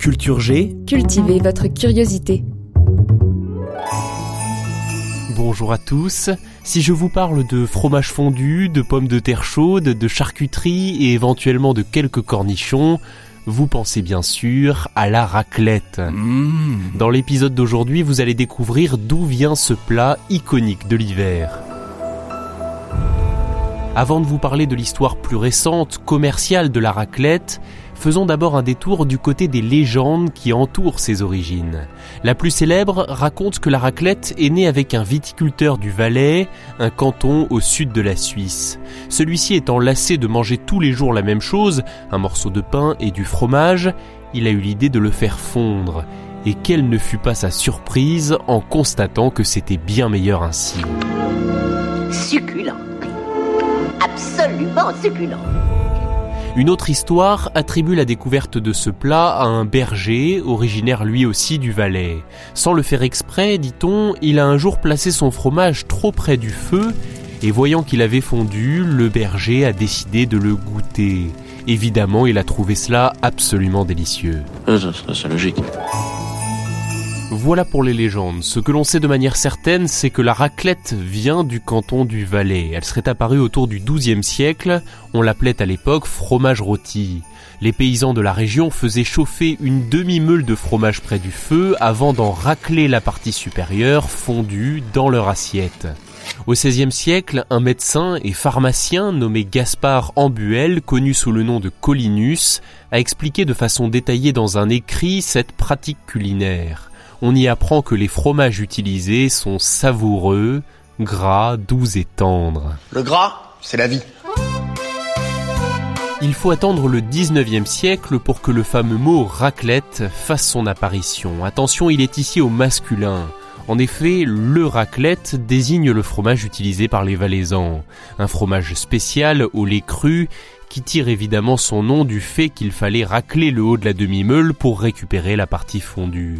Culture G. Cultivez votre curiosité. Bonjour à tous. Si je vous parle de fromage fondu, de pommes de terre chaudes, de charcuterie et éventuellement de quelques cornichons, vous pensez bien sûr à la raclette. Dans l'épisode d'aujourd'hui, vous allez découvrir d'où vient ce plat iconique de l'hiver. Avant de vous parler de l'histoire plus récente, commerciale de la raclette, faisons d'abord un détour du côté des légendes qui entourent ses origines. La plus célèbre raconte que la raclette est née avec un viticulteur du Valais, un canton au sud de la Suisse. Celui-ci étant lassé de manger tous les jours la même chose, un morceau de pain et du fromage, il a eu l'idée de le faire fondre. Et quelle ne fut pas sa surprise en constatant que c'était bien meilleur ainsi. Succulent. Absolument succulent. Une autre histoire attribue la découverte de ce plat à un berger, originaire lui aussi du Valais. Sans le faire exprès, dit-on, il a un jour placé son fromage trop près du feu, et voyant qu'il avait fondu, le berger a décidé de le goûter. Évidemment, il a trouvé cela absolument délicieux. C'est logique. Voilà pour les légendes. Ce que l'on sait de manière certaine, c'est que la raclette vient du canton du Valais. Elle serait apparue autour du XIIe siècle. On l'appelait à l'époque fromage rôti. Les paysans de la région faisaient chauffer une demi-meule de fromage près du feu avant d'en racler la partie supérieure fondue dans leur assiette. Au XVIe siècle, un médecin et pharmacien nommé Gaspard Ambuel, connu sous le nom de Collinus, a expliqué de façon détaillée dans un écrit cette pratique culinaire on y apprend que les fromages utilisés sont savoureux, gras, doux et tendres. Le gras, c'est la vie. Il faut attendre le 19e siècle pour que le fameux mot raclette fasse son apparition. Attention, il est ici au masculin. En effet, le raclette désigne le fromage utilisé par les Valaisans. Un fromage spécial au lait cru qui tire évidemment son nom du fait qu'il fallait racler le haut de la demi-meule pour récupérer la partie fondue.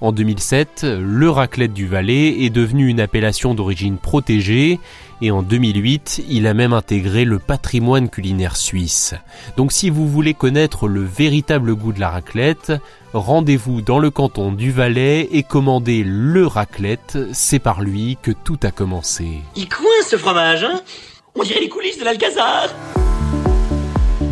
En 2007, le raclette du Valais est devenu une appellation d'origine protégée et en 2008, il a même intégré le patrimoine culinaire suisse. Donc si vous voulez connaître le véritable goût de la raclette, rendez-vous dans le canton du Valais et commandez le raclette, c'est par lui que tout a commencé. Il coince ce fromage, hein? On dirait les coulisses de l'Alcazar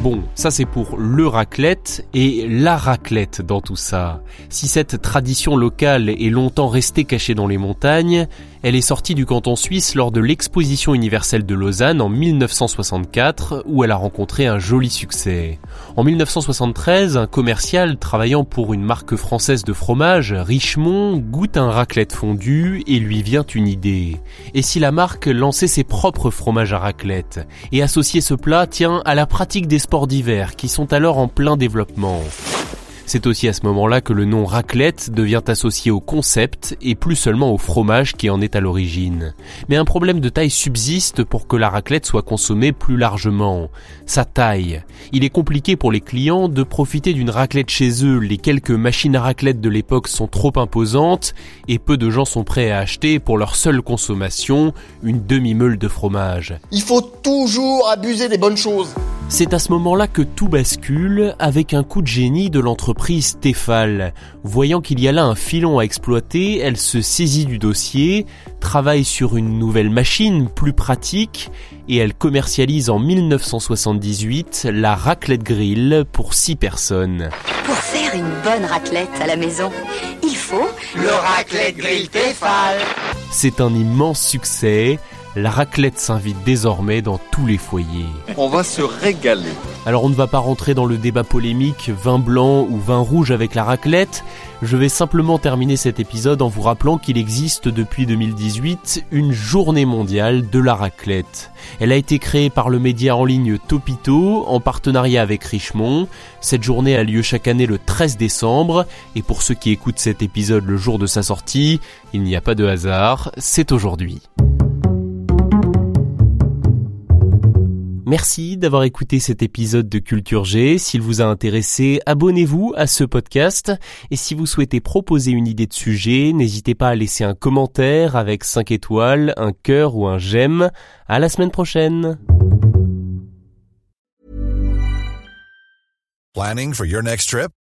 Bon, ça c'est pour le raclette et la raclette dans tout ça. Si cette tradition locale est longtemps restée cachée dans les montagnes, elle est sortie du canton suisse lors de l'exposition universelle de Lausanne en 1964 où elle a rencontré un joli succès. En 1973, un commercial travaillant pour une marque française de fromage, Richemont, goûte un raclette fondu et lui vient une idée. Et si la marque lançait ses propres fromages à raclette et associait ce plat, tient à la pratique des sports d'hiver qui sont alors en plein développement. C'est aussi à ce moment-là que le nom raclette devient associé au concept et plus seulement au fromage qui en est à l'origine. Mais un problème de taille subsiste pour que la raclette soit consommée plus largement. Sa taille. Il est compliqué pour les clients de profiter d'une raclette chez eux. Les quelques machines à raclette de l'époque sont trop imposantes et peu de gens sont prêts à acheter pour leur seule consommation une demi-meule de fromage. Il faut toujours abuser des bonnes choses. C'est à ce moment-là que tout bascule avec un coup de génie de l'entreprise Stéphal. Voyant qu'il y a là un filon à exploiter, elle se saisit du dossier, travaille sur une nouvelle machine plus pratique et elle commercialise en 1978 la raclette grill pour 6 personnes. Pour faire une bonne raclette à la maison, il faut Le raclette grill Tefal. C'est un immense succès. La raclette s'invite désormais dans tous les foyers. On va se régaler. Alors on ne va pas rentrer dans le débat polémique vin blanc ou vin rouge avec la raclette. Je vais simplement terminer cet épisode en vous rappelant qu'il existe depuis 2018 une journée mondiale de la raclette. Elle a été créée par le média en ligne Topito en partenariat avec Richemont. Cette journée a lieu chaque année le 13 décembre et pour ceux qui écoutent cet épisode le jour de sa sortie, il n'y a pas de hasard, c'est aujourd'hui. Merci d'avoir écouté cet épisode de Culture G. S'il vous a intéressé, abonnez-vous à ce podcast. Et si vous souhaitez proposer une idée de sujet, n'hésitez pas à laisser un commentaire avec 5 étoiles, un cœur ou un j'aime. À la semaine prochaine. Planning for your next trip?